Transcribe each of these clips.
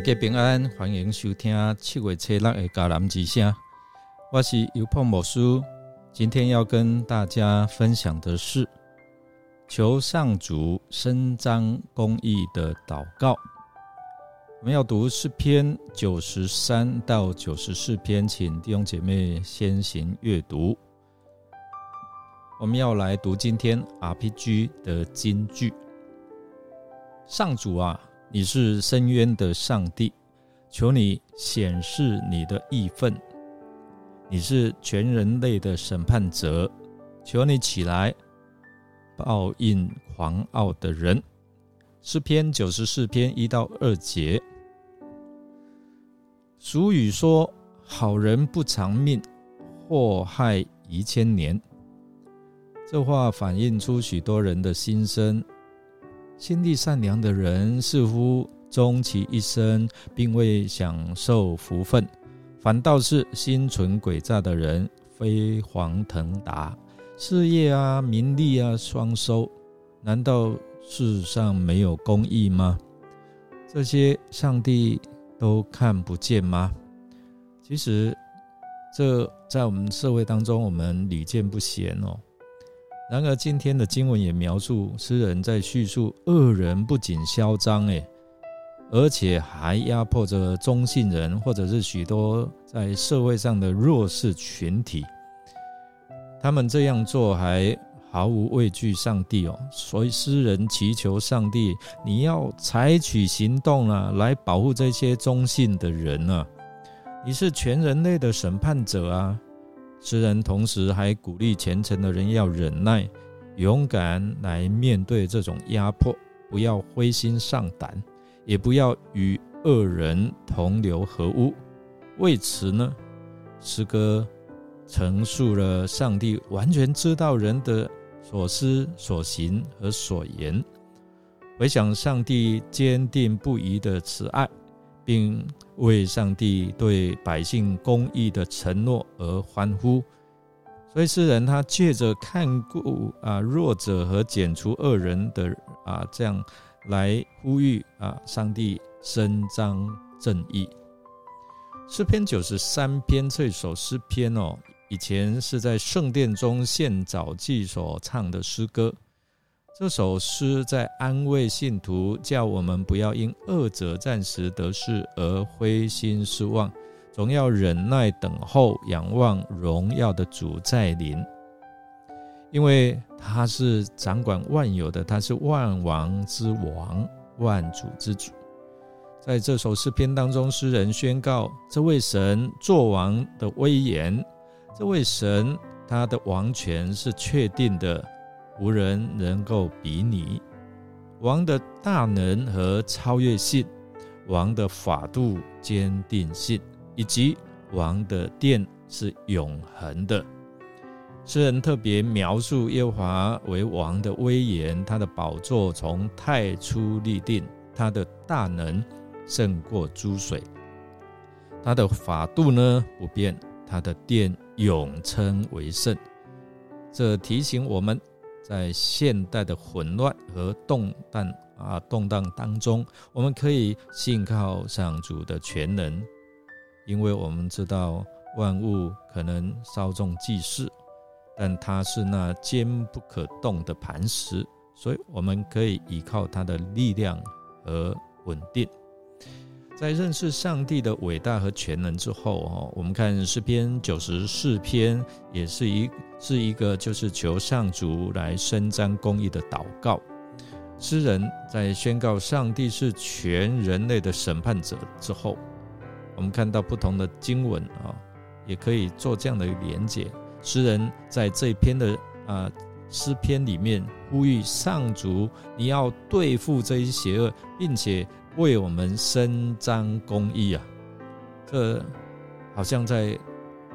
大家平安，欢迎收听七月七日的迦南之声。我是尤破牧师，今天要跟大家分享的是求上主伸张公义的祷告。我们要读诗篇九十三到九十四篇，请弟兄姐妹先行阅读。我们要来读今天 RPG 的金句。上主啊，你是深渊的上帝，求你显示你的义愤。你是全人类的审判者，求你起来报应狂傲的人。诗篇九十四篇一到二节。俗语说：“好人不长命，祸害一千年。”这话反映出许多人的心声。心地善良的人似乎终其一生并未享受福分，反倒是心存诡诈的人飞黄腾达，事业啊、名利啊双收。难道世上没有公义吗？这些上帝都看不见吗？其实，这在我们社会当中，我们屡见不鲜哦。然而，今天的经文也描述诗人在叙述恶人不仅嚣张，诶，而且还压迫着中性人，或者是许多在社会上的弱势群体。他们这样做还毫无畏惧上帝哦，所以诗人祈求上帝，你要采取行动啊，来保护这些中性的人啊！你是全人类的审判者啊！诗人同时还鼓励虔诚的人要忍耐、勇敢来面对这种压迫，不要灰心丧胆，也不要与恶人同流合污。为此呢，诗歌陈述了上帝完全知道人的所思所行和所言，回想上帝坚定不移的慈爱。并为上帝对百姓公义的承诺而欢呼，所以诗人他借着看顾啊弱者和剪除恶人的啊这样来呼吁啊上帝伸张正义。诗篇九十三篇这首诗篇哦，以前是在圣殿中献早祭所唱的诗歌。这首诗在安慰信徒，叫我们不要因恶者暂时得势而灰心失望，总要忍耐等候，仰望荣耀的主在临。因为他是掌管万有的，他是万王之王，万主之主。在这首诗篇当中，诗人宣告这位神作王的威严，这位神他的王权是确定的。无人能够比拟王的大能和超越性，王的法度坚定性，以及王的殿是永恒的。诗人特别描述耶和华为王的威严，他的宝座从太初立定，他的大能胜过诸水，他的法度呢不变，他的殿永称为圣。这提醒我们。在现代的混乱和动荡啊动荡当中，我们可以信靠上主的全能，因为我们知道万物可能稍纵即逝，但它是那坚不可动的磐石，所以我们可以依靠它的力量和稳定。在认识上帝的伟大和全能之后，哦，我们看诗篇九十四篇，也是一是一个就是求上主来伸张公义的祷告。诗人在宣告上帝是全人类的审判者之后，我们看到不同的经文啊，也可以做这样的连结。诗人在这篇的啊诗篇里面呼吁上主，你要对付这些邪恶，并且。为我们伸张公义啊！这好像在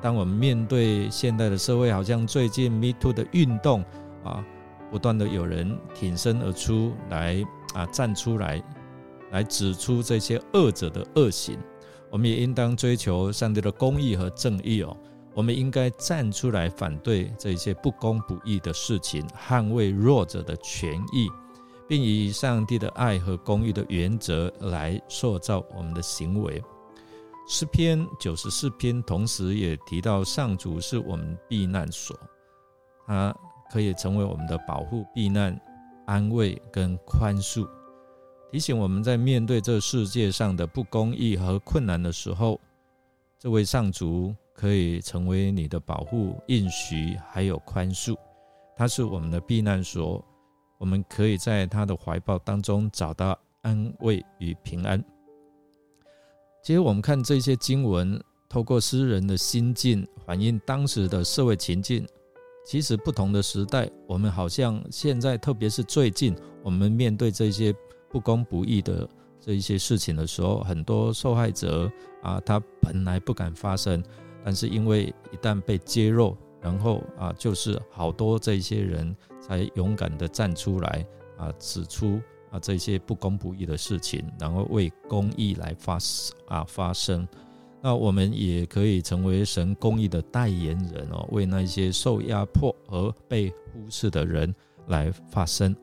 当我们面对现代的社会，好像最近 Me Too 的运动啊，不断的有人挺身而出来啊，站出来，来指出这些恶者的恶行。我们也应当追求上帝的公义和正义哦。我们应该站出来反对这些不公不义的事情，捍卫弱者的权益。并以上帝的爱和公义的原则来塑造我们的行为。诗篇九十四篇同时也提到，上主是我们避难所，他可以成为我们的保护、避难、安慰跟宽恕，提醒我们在面对这世界上的不公义和困难的时候，这位上主可以成为你的保护、应许还有宽恕。他是我们的避难所，我们可以在他的怀抱当中找到安慰与平安。其实我们看这些经文，透过诗人的心境反映当时的社会情境。其实不同的时代，我们好像现在，特别是最近，我们面对这些不公不义的这一些事情的时候，很多受害者啊，他本来不敢发声，但是因为一旦被揭露，然后啊，就是好多这些人才勇敢的站出来啊，指出。啊，这些不公不义的事情，然后为公义来发啊发声，那我们也可以成为神公义的代言人哦，为那些受压迫和被忽视的人来发声。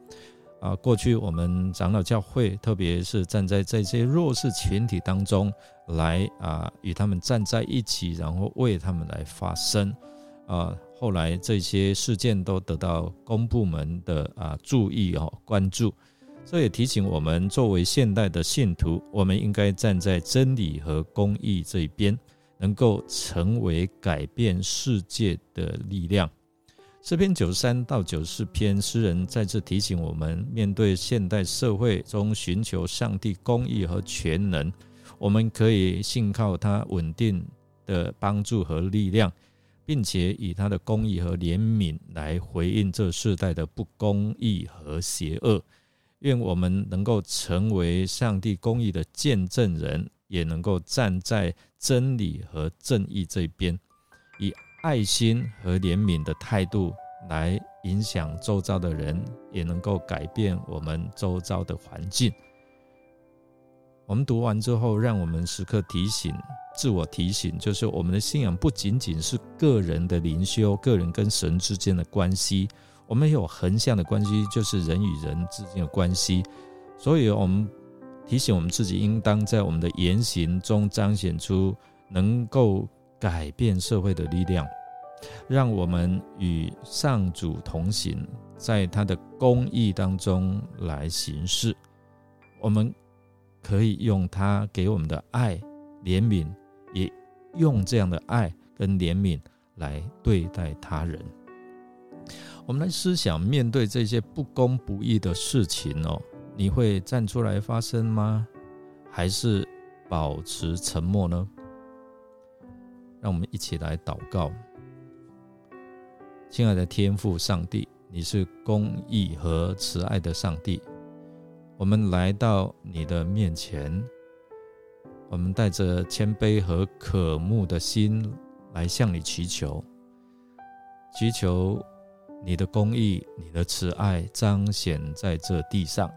啊，过去我们长老教会，特别是站在这些弱势群体当中来啊，与他们站在一起，然后为他们来发声。啊，后来这些事件都得到公部门的啊注意哦，关注。这也提醒我们，作为现代的信徒，我们应该站在真理和公义这一边，能够成为改变世界的力量。诗篇九十三到九十四篇，诗人再次提醒我们，面对现代社会中寻求上帝公义和全能，我们可以信靠他稳定的帮助和力量，并且以他的公义和怜悯来回应这世代的不公义和邪恶。愿我们能够成为上帝公义的见证人，也能够站在真理和正义这边，以爱心和怜悯的态度来影响周遭的人，也能够改变我们周遭的环境。我们读完之后，让我们时刻提醒自我提醒，就是我们的信仰不仅仅是个人的灵修，个人跟神之间的关系。我们有横向的关系，就是人与人之间的关系，所以，我们提醒我们自己，应当在我们的言行中彰显出能够改变社会的力量，让我们与上主同行，在他的公义当中来行事。我们可以用他给我们的爱、怜悯，也用这样的爱跟怜悯来对待他人。我们来思想，面对这些不公不义的事情哦，你会站出来发声吗？还是保持沉默呢？让我们一起来祷告。亲爱的天父上帝，你是公义和慈爱的上帝，我们来到你的面前，我们带着谦卑和渴慕的心来向你祈求，祈求。你的公义，你的慈爱彰显在这地上。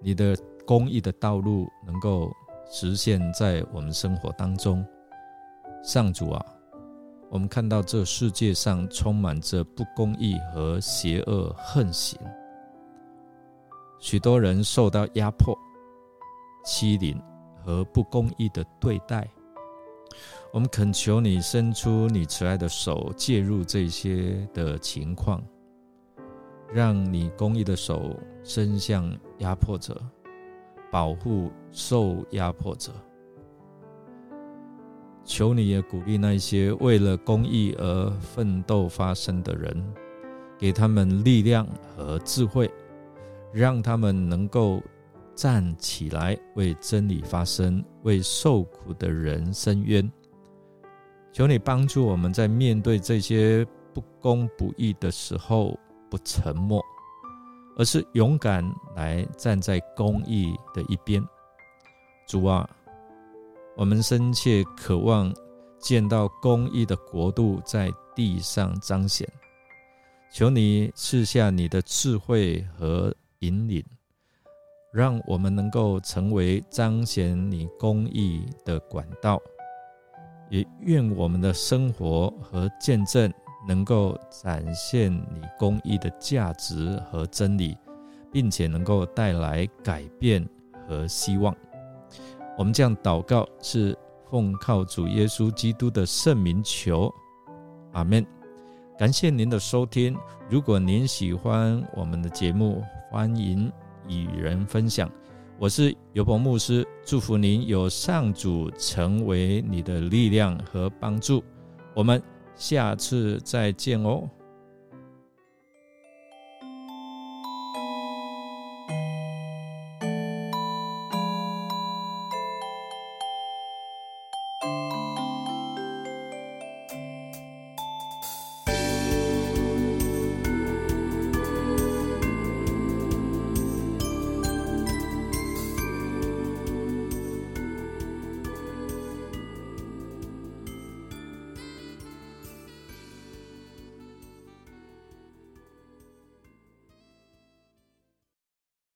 你的公义的道路能够实现在我们生活当中。上主啊，我们看到这世界上充满着不公义和邪恶横行，许多人受到压迫、欺凌和不公义的对待。我们恳求你伸出你慈爱的手，介入这些的情况，让你公义的手伸向压迫者，保护受压迫者。求你也鼓励那些为了公义而奋斗发声的人，给他们力量和智慧，让他们能够站起来为真理发声，为受苦的人伸冤。求你帮助我们在面对这些不公不义的时候不沉默，而是勇敢来站在公义的一边。主啊，我们深切渴望见到公义的国度在地上彰显。求你赐下你的智慧和引领，让我们能够成为彰显你公义的管道。也愿我们的生活和见证能够展现你公义的价值和真理，并且能够带来改变和希望。我们这样祷告是奉靠主耶稣基督的圣名求，阿门。感谢您的收听。如果您喜欢我们的节目，欢迎与人分享。我是尤鹏牧师，祝福您有上主成为你的力量和帮助。我们下次再见哦。